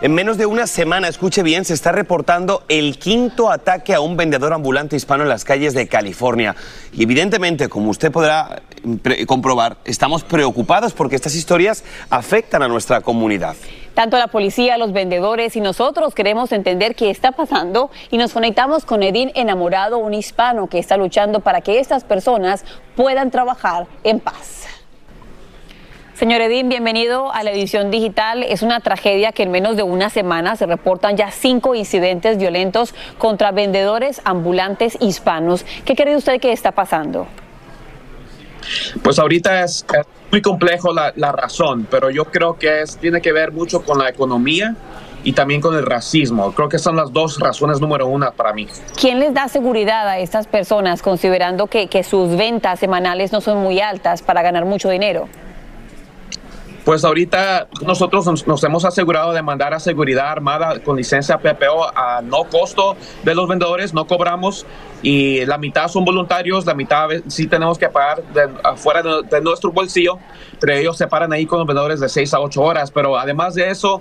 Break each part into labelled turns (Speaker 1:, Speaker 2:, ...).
Speaker 1: En menos de una semana, escuche bien, se está reportando el quinto ataque a un vendedor ambulante hispano en las calles de California. Y evidentemente, como usted podrá comprobar, estamos preocupados porque estas historias afectan a nuestra comunidad.
Speaker 2: Tanto la policía, los vendedores y nosotros queremos entender qué está pasando y nos conectamos con Edín Enamorado, un hispano que está luchando para que estas personas puedan trabajar en paz. Señor Edín, bienvenido a la edición digital. Es una tragedia que en menos de una semana se reportan ya cinco incidentes violentos contra vendedores ambulantes hispanos. ¿Qué cree usted que está pasando?
Speaker 3: Pues ahorita es, muy complejo la, razón, pero yo creo que es, tiene que ver mucho con la economía y también con el racismo. Creo que son las dos razones número una para mí.
Speaker 2: ¿Quién les da seguridad a estas personas considerando que, que sus ventas semanales no son muy altas para ganar mucho dinero?
Speaker 3: Pues ahorita nosotros nos, hemos asegurado de mandar a seguridad armada con licencia PPO a no costo de los vendedores, no cobramos y la mitad son voluntarios, la mitad sí tenemos que pagar de, afuera de, nuestro bolsillo, pero ellos se paran ahí con los vendedores de 6 a 8 horas, pero además de eso,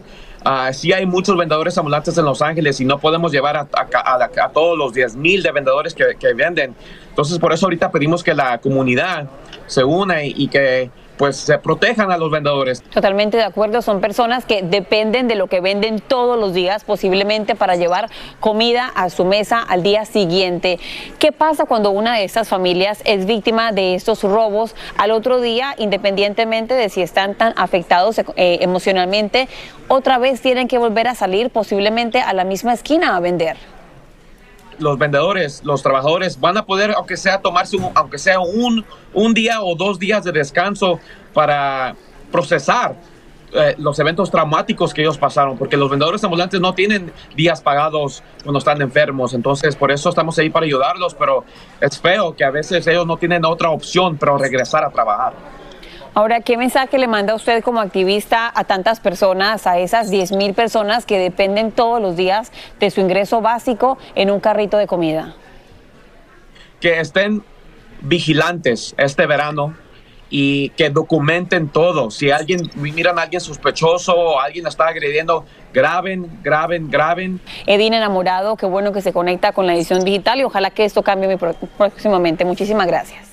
Speaker 3: uh, sí hay muchos vendedores ambulantes en Los Ángeles y no podemos llevar a, a, todos los 10 mil de vendedores que, que, venden. Entonces por eso ahorita pedimos que la comunidad se una y que pues se protejan a los vendedores.
Speaker 2: Totalmente de acuerdo, son personas que dependen de lo que venden todos los días, posiblemente para llevar comida a su mesa al día siguiente. ¿Qué pasa cuando una de estas familias es víctima de estos robos al otro día, independientemente de si están tan afectados eh, emocionalmente, otra vez tienen que volver a salir posiblemente a la misma esquina a vender?
Speaker 3: Los vendedores, los trabajadores van a poder, aunque sea tomarse, aunque sea un, un día o dos días de descanso para procesar eh, los eventos traumáticos que ellos pasaron, porque los vendedores ambulantes no tienen días pagados cuando están enfermos, entonces por eso estamos ahí para ayudarlos, pero es feo que a veces ellos no tienen otra opción pero regresar a trabajar.
Speaker 2: Ahora, ¿qué mensaje le manda usted como activista a tantas personas, a esas 10 mil personas que dependen todos los días de su ingreso básico en un carrito de comida?
Speaker 3: Que estén vigilantes este verano y que documenten todo. Si alguien miran a alguien sospechoso o alguien está agrediendo, graben, graben, graben.
Speaker 2: Edín enamorado, qué bueno que se conecta con la edición digital y ojalá que esto cambie próximamente. Muchísimas gracias.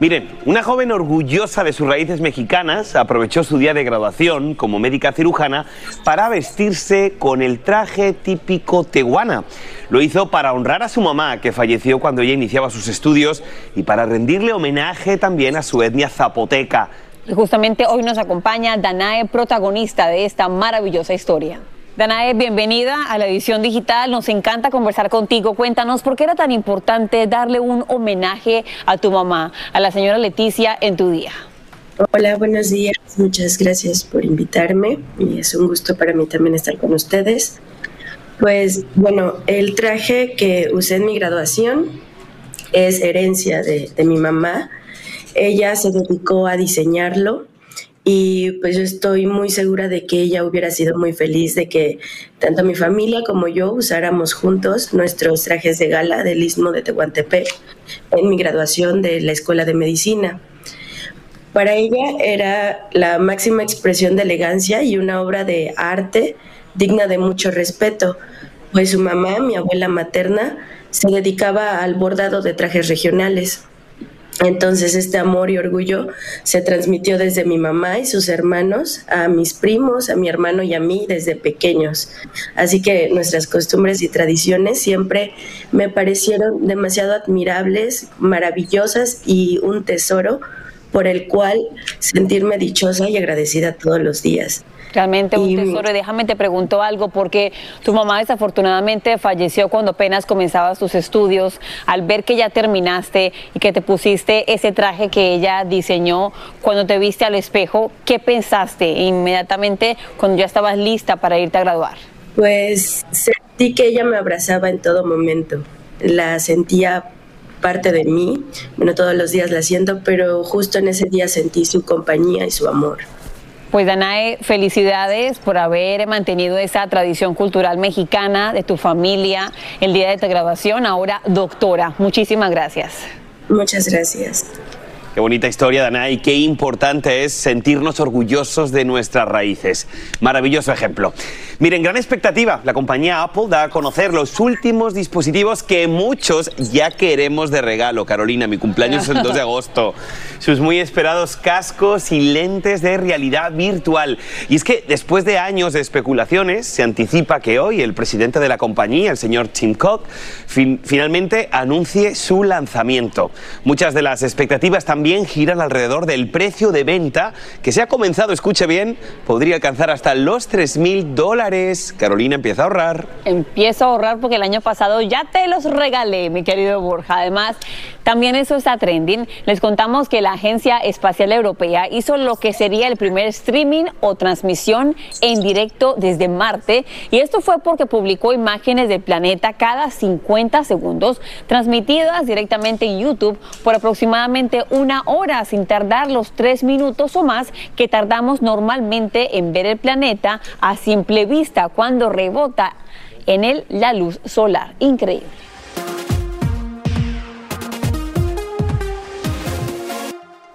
Speaker 1: Miren, una joven orgullosa de sus raíces mexicanas aprovechó su día de graduación como médica cirujana para vestirse con el traje típico tehuana. Lo hizo para honrar a su mamá, que falleció cuando ella iniciaba sus estudios, y para rendirle homenaje también a su etnia zapoteca.
Speaker 2: Y justamente hoy nos acompaña Danae, protagonista de esta maravillosa historia. Danae, bienvenida a la edición digital. Nos encanta conversar contigo. Cuéntanos por qué era tan importante darle un homenaje a tu mamá, a la señora Leticia, en tu día.
Speaker 4: Hola, buenos días. Muchas gracias por invitarme y es un gusto para mí también estar con ustedes. Pues bueno, el traje que usé en mi graduación es herencia de, de mi mamá. Ella se dedicó a diseñarlo y pues yo estoy muy segura de que ella hubiera sido muy feliz de que tanto mi familia como yo usáramos juntos nuestros trajes de gala del Istmo de Tehuantepec en mi graduación de la Escuela de Medicina. Para ella era la máxima expresión de elegancia y una obra de arte digna de mucho respeto, pues su mamá, mi abuela materna, se dedicaba al bordado de trajes regionales. Entonces este amor y orgullo se transmitió desde mi mamá y sus hermanos a mis primos, a mi hermano y a mí desde pequeños. Así que nuestras costumbres y tradiciones siempre me parecieron demasiado admirables, maravillosas y un tesoro por el cual sentirme dichosa y agradecida todos los días.
Speaker 2: Realmente un tesoro. Y déjame te pregunto algo, porque tu mamá desafortunadamente falleció cuando apenas comenzabas tus estudios. Al ver que ya terminaste y que te pusiste ese traje que ella diseñó, cuando te viste al espejo, ¿qué pensaste inmediatamente cuando ya estabas lista para irte a graduar?
Speaker 4: Pues sentí que ella me abrazaba en todo momento. La sentía parte de mí. Bueno, todos los días la siento, pero justo en ese día sentí su compañía y su amor.
Speaker 2: Pues Danae, felicidades por haber mantenido esa tradición cultural mexicana de tu familia el día de tu graduación. Ahora, doctora, muchísimas gracias.
Speaker 4: Muchas gracias.
Speaker 1: Qué bonita historia, Dana, y qué importante es sentirnos orgullosos de nuestras raíces. Maravilloso ejemplo. Miren, gran expectativa. La compañía Apple da a conocer los últimos dispositivos que muchos ya queremos de regalo. Carolina, mi cumpleaños es el 2 de agosto. Sus muy esperados cascos y lentes de realidad virtual. Y es que después de años de especulaciones, se anticipa que hoy el presidente de la compañía, el señor Tim Cook, finalmente anuncie su lanzamiento. Muchas de las expectativas también también giran alrededor del precio de venta, que se ha comenzado, escuche bien, podría alcanzar hasta los 3 mil dólares. Carolina empieza a ahorrar.
Speaker 2: Empiezo a ahorrar porque el año pasado ya te los regalé, mi querido Borja. Además, también eso está trending. Les contamos que la Agencia Espacial Europea hizo lo que sería el primer streaming o transmisión en directo desde Marte. Y esto fue porque publicó imágenes del planeta cada 50 segundos, transmitidas directamente en YouTube por aproximadamente una hora, sin tardar los tres minutos o más que tardamos normalmente en ver el planeta a simple vista cuando rebota en él la luz solar. Increíble.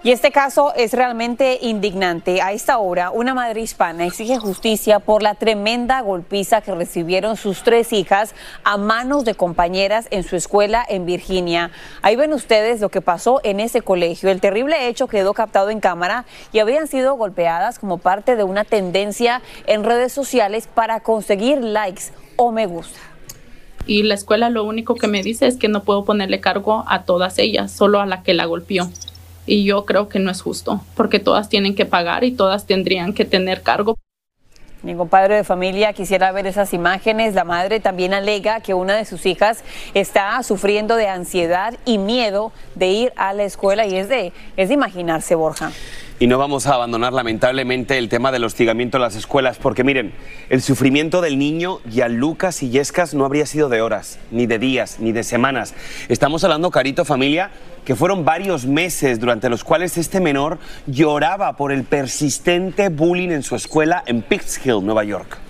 Speaker 2: Y este caso es realmente indignante. A esta hora, una madre hispana exige justicia por la tremenda golpiza que recibieron sus tres hijas a manos de compañeras en su escuela en Virginia. Ahí ven ustedes lo que pasó en ese colegio. El terrible hecho quedó captado en cámara y habrían sido golpeadas como parte de una tendencia en redes sociales para conseguir likes o me gusta
Speaker 5: y la escuela lo único que me dice es que no puedo ponerle cargo a todas ellas, solo a la que la golpeó. Y yo creo que no es justo, porque todas tienen que pagar y todas tendrían que tener cargo.
Speaker 2: Ningún padre de familia quisiera ver esas imágenes. La madre también alega que una de sus hijas está sufriendo de ansiedad y miedo de ir a la escuela y es de, es de imaginarse, Borja.
Speaker 1: Y no vamos a abandonar lamentablemente el tema del hostigamiento en las escuelas, porque miren, el sufrimiento del niño y Yescas no habría sido de horas, ni de días, ni de semanas. Estamos hablando, Carito Familia, que fueron varios meses durante los cuales este menor lloraba por el persistente bullying en su escuela en Hill, Nueva York.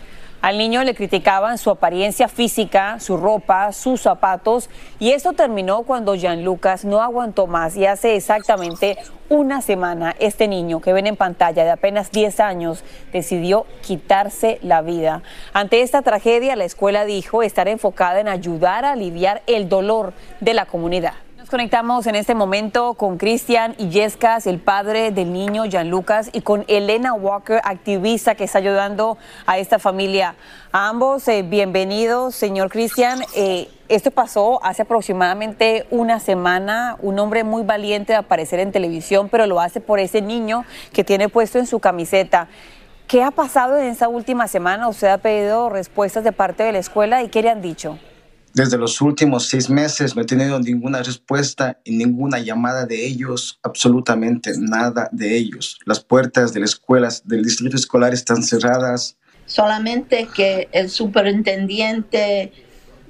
Speaker 2: Al niño le criticaban su apariencia física, su ropa, sus zapatos y esto terminó cuando Jean Lucas no aguantó más y hace exactamente una semana este niño que ven en pantalla de apenas 10 años decidió quitarse la vida. Ante esta tragedia la escuela dijo estar enfocada en ayudar a aliviar el dolor de la comunidad. Nos conectamos en este momento con Cristian Illescas, el padre del niño Jan Lucas, y con Elena Walker, activista que está ayudando a esta familia. A ambos, eh, bienvenidos, señor Cristian. Eh, esto pasó hace aproximadamente una semana. Un hombre muy valiente de aparecer en televisión, pero lo hace por ese niño que tiene puesto en su camiseta. ¿Qué ha pasado en esa última semana? ¿Usted ha pedido respuestas de parte de la escuela y qué le han dicho?
Speaker 6: Desde los últimos seis meses no he tenido ninguna respuesta y ninguna llamada de ellos, absolutamente nada de ellos. Las puertas de las escuelas del distrito escolar están cerradas.
Speaker 7: Solamente que el superintendente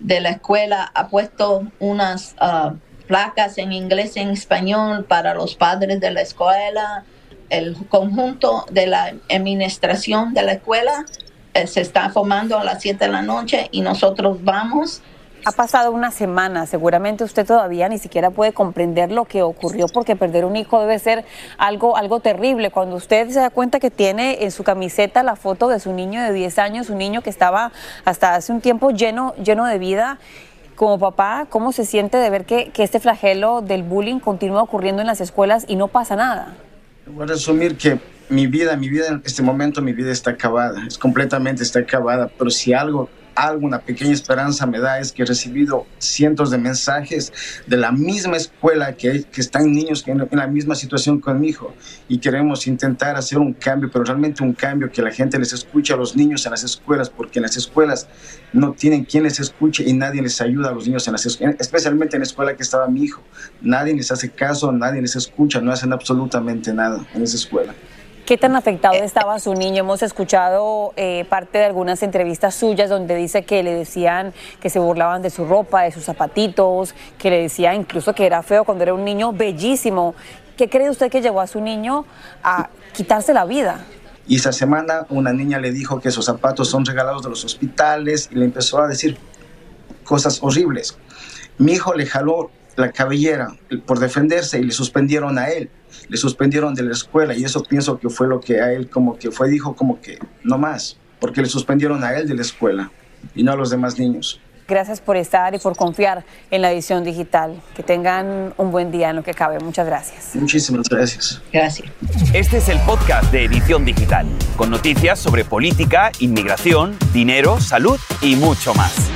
Speaker 7: de la escuela ha puesto unas ah, placas en inglés y en español para los padres de la escuela. El conjunto de la administración de la escuela eh, se está formando a las 7 de la noche y nosotros vamos
Speaker 2: ha pasado una semana, seguramente usted todavía ni siquiera puede comprender lo que ocurrió porque perder un hijo debe ser algo, algo terrible. Cuando usted se da cuenta que tiene en su camiseta la foto de su niño de 10 años, un niño que estaba hasta hace un tiempo lleno, lleno de vida, como papá, ¿cómo se siente de ver que, que este flagelo del bullying continúa ocurriendo en las escuelas y no pasa nada?
Speaker 6: Voy a resumir que mi vida, mi vida en este momento, mi vida está acabada, es completamente está acabada, pero si algo alguna pequeña esperanza me da es que he recibido cientos de mensajes de la misma escuela que, que están niños en, en la misma situación con mi hijo y queremos intentar hacer un cambio, pero realmente un cambio que la gente les escuche a los niños en las escuelas, porque en las escuelas no tienen quien les escuche y nadie les ayuda a los niños, en las, especialmente en la escuela que estaba mi hijo. Nadie les hace caso, nadie les escucha, no hacen absolutamente nada en esa escuela.
Speaker 2: ¿Qué tan afectado estaba su niño? Hemos escuchado eh, parte de algunas entrevistas suyas donde dice que le decían que se burlaban de su ropa, de sus zapatitos, que le decía incluso que era feo cuando era un niño bellísimo. ¿Qué cree usted que llevó a su niño a quitarse la vida?
Speaker 6: Y esa semana una niña le dijo que esos zapatos son regalados de los hospitales y le empezó a decir cosas horribles. Mi hijo le jaló la cabellera por defenderse y le suspendieron a él, le suspendieron de la escuela y eso pienso que fue lo que a él como que fue, dijo como que no más, porque le suspendieron a él de la escuela y no a los demás niños.
Speaker 2: Gracias por estar y por confiar en la edición digital. Que tengan un buen día en lo que cabe. Muchas gracias.
Speaker 6: Muchísimas gracias.
Speaker 7: Gracias.
Speaker 8: Este es el podcast de Edición Digital, con noticias sobre política, inmigración, dinero, salud y mucho más.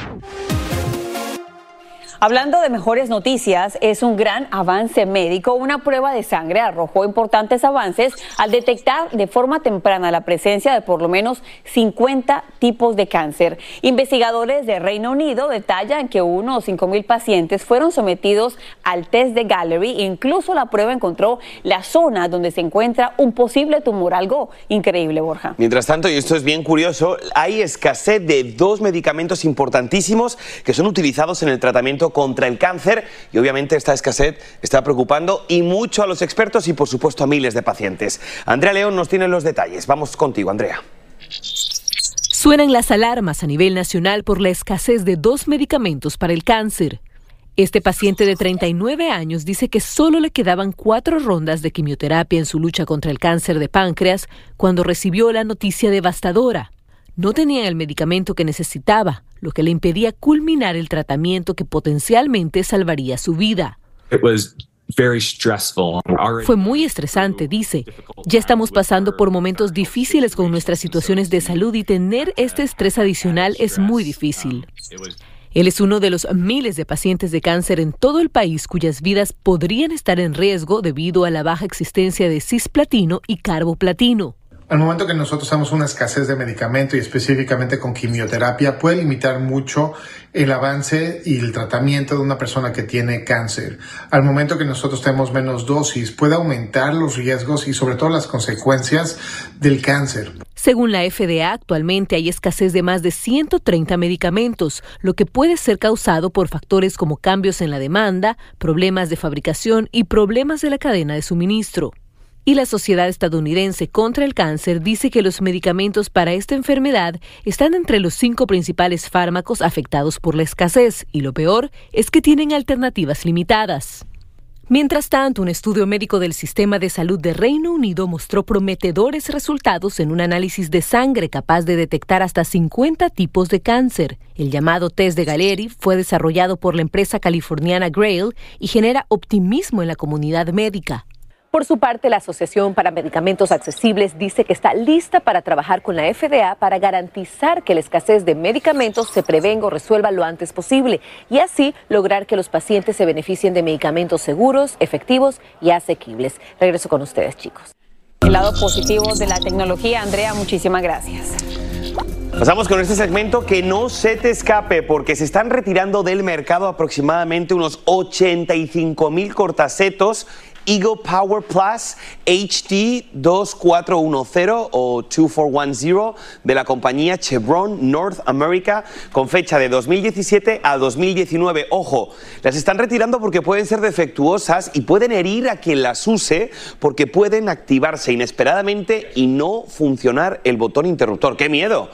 Speaker 2: Hablando de mejores noticias, es un gran avance médico. Una prueba de sangre arrojó importantes avances al detectar de forma temprana la presencia de por lo menos 50 tipos de cáncer. Investigadores de Reino Unido detallan que unos 5 mil pacientes fueron sometidos al test de Gallery. Incluso la prueba encontró la zona donde se encuentra un posible tumor. Algo increíble, Borja.
Speaker 1: Mientras tanto, y esto es bien curioso, hay escasez de dos medicamentos importantísimos que son utilizados en el tratamiento contra el cáncer y obviamente esta escasez está preocupando y mucho a los expertos y por supuesto a miles de pacientes. Andrea León nos tiene los detalles. Vamos contigo, Andrea.
Speaker 9: Suenan las alarmas a nivel nacional por la escasez de dos medicamentos para el cáncer. Este paciente de 39 años dice que solo le quedaban cuatro rondas de quimioterapia en su lucha contra el cáncer de páncreas cuando recibió la noticia devastadora. No tenía el medicamento que necesitaba, lo que le impedía culminar el tratamiento que potencialmente salvaría su vida. Fue muy estresante, dice. Ya estamos pasando por momentos difíciles con nuestras situaciones de salud y tener este estrés adicional es muy difícil. Él es uno de los miles de pacientes de cáncer en todo el país cuyas vidas podrían estar en riesgo debido a la baja existencia de cisplatino y carboplatino.
Speaker 10: Al momento que nosotros tenemos una escasez de medicamento y específicamente con quimioterapia, puede limitar mucho el avance y el tratamiento de una persona que tiene cáncer. Al momento que nosotros tenemos menos dosis, puede aumentar los riesgos y sobre todo las consecuencias del cáncer.
Speaker 9: Según la FDA, actualmente hay escasez de más de 130 medicamentos, lo que puede ser causado por factores como cambios en la demanda, problemas de fabricación y problemas de la cadena de suministro. Y la Sociedad Estadounidense contra el Cáncer dice que los medicamentos para esta enfermedad están entre los cinco principales fármacos afectados por la escasez, y lo peor es que tienen alternativas limitadas. Mientras tanto, un estudio médico del Sistema de Salud de Reino Unido mostró prometedores resultados en un análisis de sangre capaz de detectar hasta 50 tipos de cáncer. El llamado test de Galeri fue desarrollado por la empresa californiana Grail y genera optimismo en la comunidad médica. Por su parte, la Asociación para Medicamentos Accesibles dice que está lista para trabajar con la FDA para garantizar que la escasez de medicamentos se prevenga o resuelva lo antes posible y así lograr que los pacientes se beneficien de medicamentos seguros, efectivos y asequibles. Regreso con ustedes, chicos.
Speaker 2: El lado positivo de la tecnología, Andrea, muchísimas gracias.
Speaker 1: Pasamos con este segmento que no se te escape porque se están retirando del mercado aproximadamente unos 85 mil cortacetos Eagle Power Plus HD 2410 o 2410 de la compañía Chevron North America con fecha de 2017 a 2019. Ojo, las están retirando porque pueden ser defectuosas y pueden herir a quien las use porque pueden activarse inesperadamente y no funcionar el botón interruptor. ¡Qué miedo!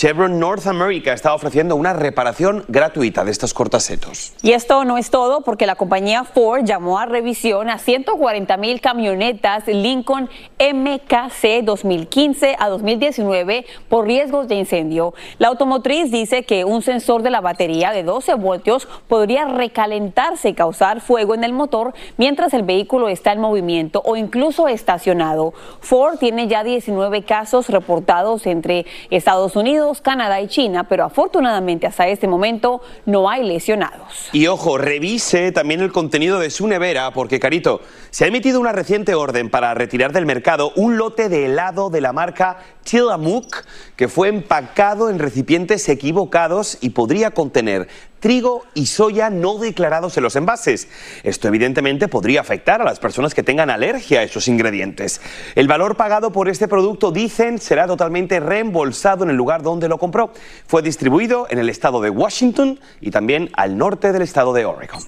Speaker 1: Chevron North America está ofreciendo una reparación gratuita de estos cortasetos.
Speaker 2: Y esto no es todo porque la compañía Ford llamó a revisión a 140 mil camionetas Lincoln MKC 2015 a 2019 por riesgos de incendio. La automotriz dice que un sensor de la batería de 12 voltios podría recalentarse y causar fuego en el motor mientras el vehículo está en movimiento o incluso estacionado. Ford tiene ya 19 casos reportados entre Estados Unidos, Canadá y China, pero afortunadamente hasta este momento no hay lesionados.
Speaker 1: Y ojo, revise también el contenido de su nevera porque, Carito, se ha emitido una reciente orden para retirar del mercado un lote de helado de la marca Tillamook que fue empacado en recipientes equivocados y podría contener trigo y soya no declarados en los envases. Esto evidentemente podría afectar a las personas que tengan alergia a esos ingredientes. El valor pagado por este producto, dicen, será totalmente reembolsado en el lugar donde lo compró. Fue distribuido en el estado de Washington y también al norte del estado de Oregon.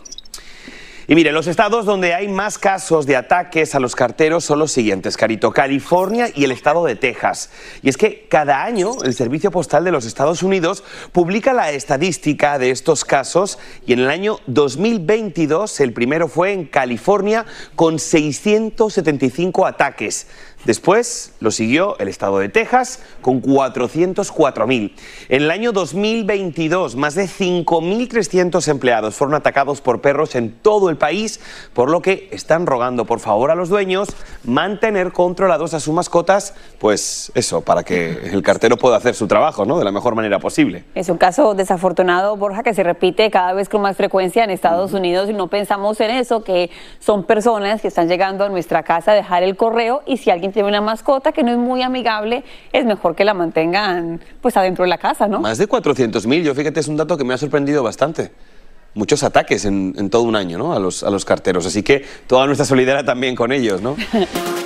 Speaker 1: Y mire, los estados donde hay más casos de ataques a los carteros son los siguientes, Carito, California y el estado de Texas. Y es que cada año el Servicio Postal de los Estados Unidos publica la estadística de estos casos y en el año 2022 el primero fue en California con 675 ataques. Después lo siguió el estado de Texas con 404.000. En el año 2022, más de 5.300 empleados fueron atacados por perros en todo el país, por lo que están rogando por favor a los dueños mantener controlados a sus mascotas, pues eso, para que el cartero pueda hacer su trabajo ¿no? de la mejor manera posible.
Speaker 2: Es un caso desafortunado, Borja, que se repite cada vez con más frecuencia en Estados Unidos y no pensamos en eso, que son personas que están llegando a nuestra casa a dejar el correo y si alguien tiene una mascota que no es muy amigable, es mejor que la mantengan pues adentro de la casa, ¿no?
Speaker 1: Más de 400.000, yo fíjate, es un dato que me ha sorprendido bastante. Muchos ataques en, en todo un año, ¿no? A los, a los carteros. Así que toda nuestra solidaridad también con ellos, ¿no?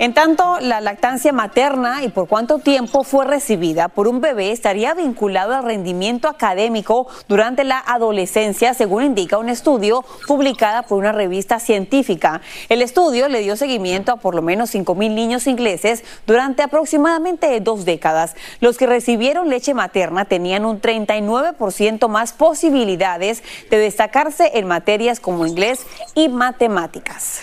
Speaker 2: En tanto, la lactancia materna y por cuánto tiempo fue recibida por un bebé estaría vinculado al rendimiento académico durante la adolescencia, según indica un estudio publicado por una revista científica. El estudio le dio seguimiento a por lo menos 5.000 niños ingleses durante aproximadamente dos décadas. Los que recibieron leche materna tenían un 39% más posibilidades de destacarse en materias como inglés y matemáticas.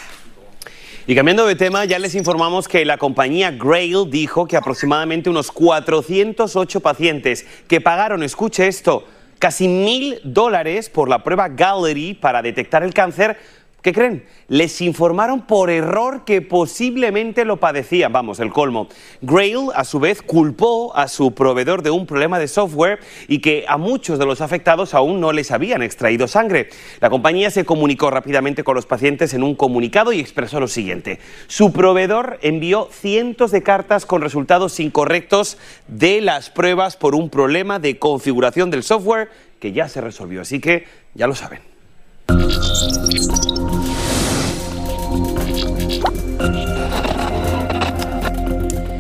Speaker 1: Y cambiando de tema, ya les informamos que la compañía Grail dijo que aproximadamente unos 408 pacientes que pagaron, escuche esto, casi mil dólares por la prueba Gallery para detectar el cáncer, ¿Qué creen? Les informaron por error que posiblemente lo padecían. Vamos, el colmo. Grail, a su vez, culpó a su proveedor de un problema de software y que a muchos de los afectados aún no les habían extraído sangre. La compañía se comunicó rápidamente con los pacientes en un comunicado y expresó lo siguiente. Su proveedor envió cientos de cartas con resultados incorrectos de las pruebas por un problema de configuración del software que ya se resolvió. Así que ya lo saben. Outro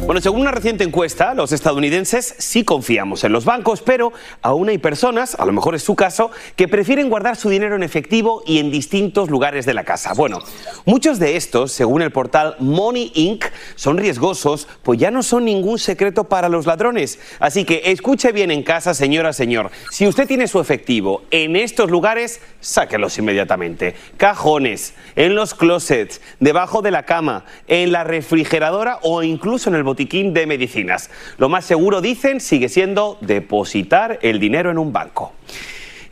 Speaker 1: Bueno, según una reciente encuesta, los estadounidenses sí confiamos en los bancos, pero aún hay personas, a lo mejor es su caso, que prefieren guardar su dinero en efectivo y en distintos lugares de la casa. Bueno, muchos de estos, según el portal Money Inc., son riesgosos, pues ya no son ningún secreto para los ladrones. Así que escuche bien en casa, señora, señor. Si usted tiene su efectivo en estos lugares, sáquelos inmediatamente. Cajones, en los closets, debajo de la cama, en la refrigeradora o incluso en el de medicinas. Lo más seguro, dicen, sigue siendo depositar el dinero en un banco.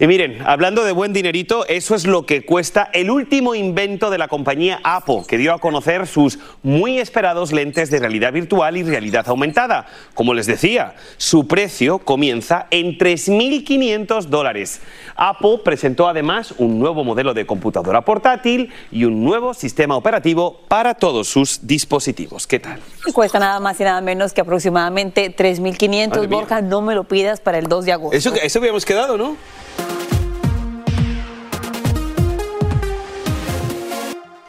Speaker 1: Y miren, hablando de buen dinerito, eso es lo que cuesta el último invento de la compañía Apple, que dio a conocer sus muy esperados lentes de realidad virtual y realidad aumentada. Como les decía, su precio comienza en 3.500 dólares. Apple presentó además un nuevo modelo de computadora portátil y un nuevo sistema operativo para todos sus dispositivos. ¿Qué tal?
Speaker 2: Cuesta nada más y nada menos que aproximadamente 3.500. Borja, no me lo pidas para el 2 de agosto.
Speaker 1: Eso, eso habíamos quedado, ¿no?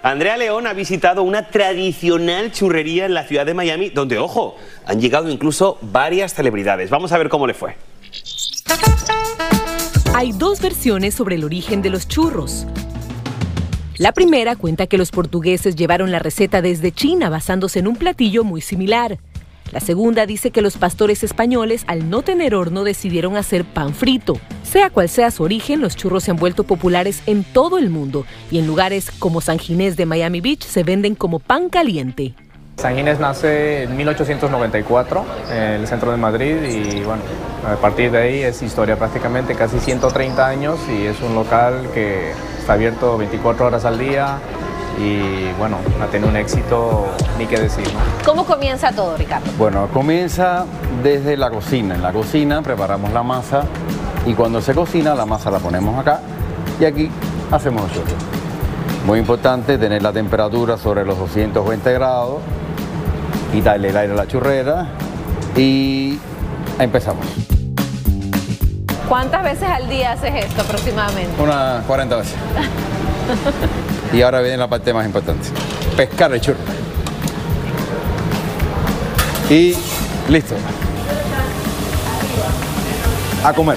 Speaker 1: Andrea León ha visitado una tradicional churrería en la ciudad de Miami, donde, ojo, han llegado incluso varias celebridades. Vamos a ver cómo le fue.
Speaker 9: Hay dos versiones sobre el origen de los churros. La primera cuenta que los portugueses llevaron la receta desde China basándose en un platillo muy similar. La segunda dice que los pastores españoles, al no tener horno, decidieron hacer pan frito. Sea cual sea su origen, los churros se han vuelto populares en todo el mundo y en lugares como San Ginés de Miami Beach se venden como pan caliente.
Speaker 11: San Ginés nace en 1894 en el centro de Madrid y bueno, a partir de ahí es historia prácticamente, casi 130 años y es un local que está abierto 24 horas al día y bueno, ha tenido un éxito ni qué decir.
Speaker 2: ¿Cómo comienza todo, Ricardo?
Speaker 12: Bueno, comienza desde la cocina. En la cocina preparamos la masa y cuando se cocina la masa la ponemos acá y aquí hacemos los churros. Muy importante tener la temperatura sobre los 220 grados, quitarle el aire a la churrera y empezamos.
Speaker 2: ¿Cuántas veces al día haces esto aproximadamente?
Speaker 12: Unas 40 veces. y ahora viene la parte más importante. Pescar el churro. Y listo. A comer.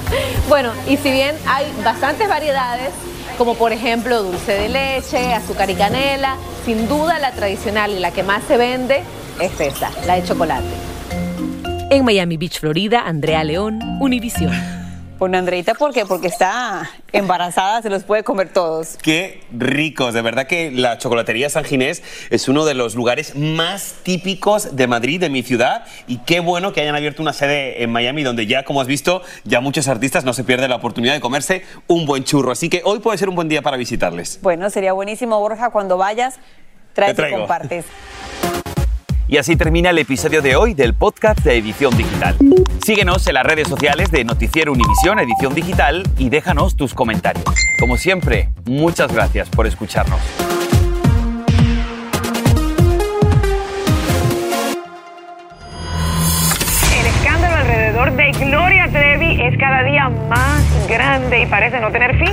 Speaker 2: bueno, y si bien hay bastantes variedades, como por ejemplo dulce de leche, azúcar y canela, sin duda la tradicional y la que más se vende es esta, la de chocolate.
Speaker 9: En Miami Beach, Florida, Andrea León, Univisión.
Speaker 2: Bueno, Andreita, ¿por qué? Porque está embarazada, se los puede comer todos.
Speaker 1: Qué ricos, de verdad que la chocolatería San Ginés es uno de los lugares más típicos de Madrid, de mi ciudad, y qué bueno que hayan abierto una sede en Miami donde ya, como has visto, ya muchos artistas no se pierden la oportunidad de comerse un buen churro, así que hoy puede ser un buen día para visitarles.
Speaker 2: Bueno, sería buenísimo, Borja, cuando vayas, traes y compartes.
Speaker 8: Y así termina el episodio de hoy del podcast de Edición Digital. Síguenos en las redes sociales de Noticiero Univisión Edición Digital y déjanos tus comentarios. Como siempre, muchas gracias por escucharnos.
Speaker 13: El escándalo alrededor de Gloria Trevi es cada día más grande y parece no tener fin.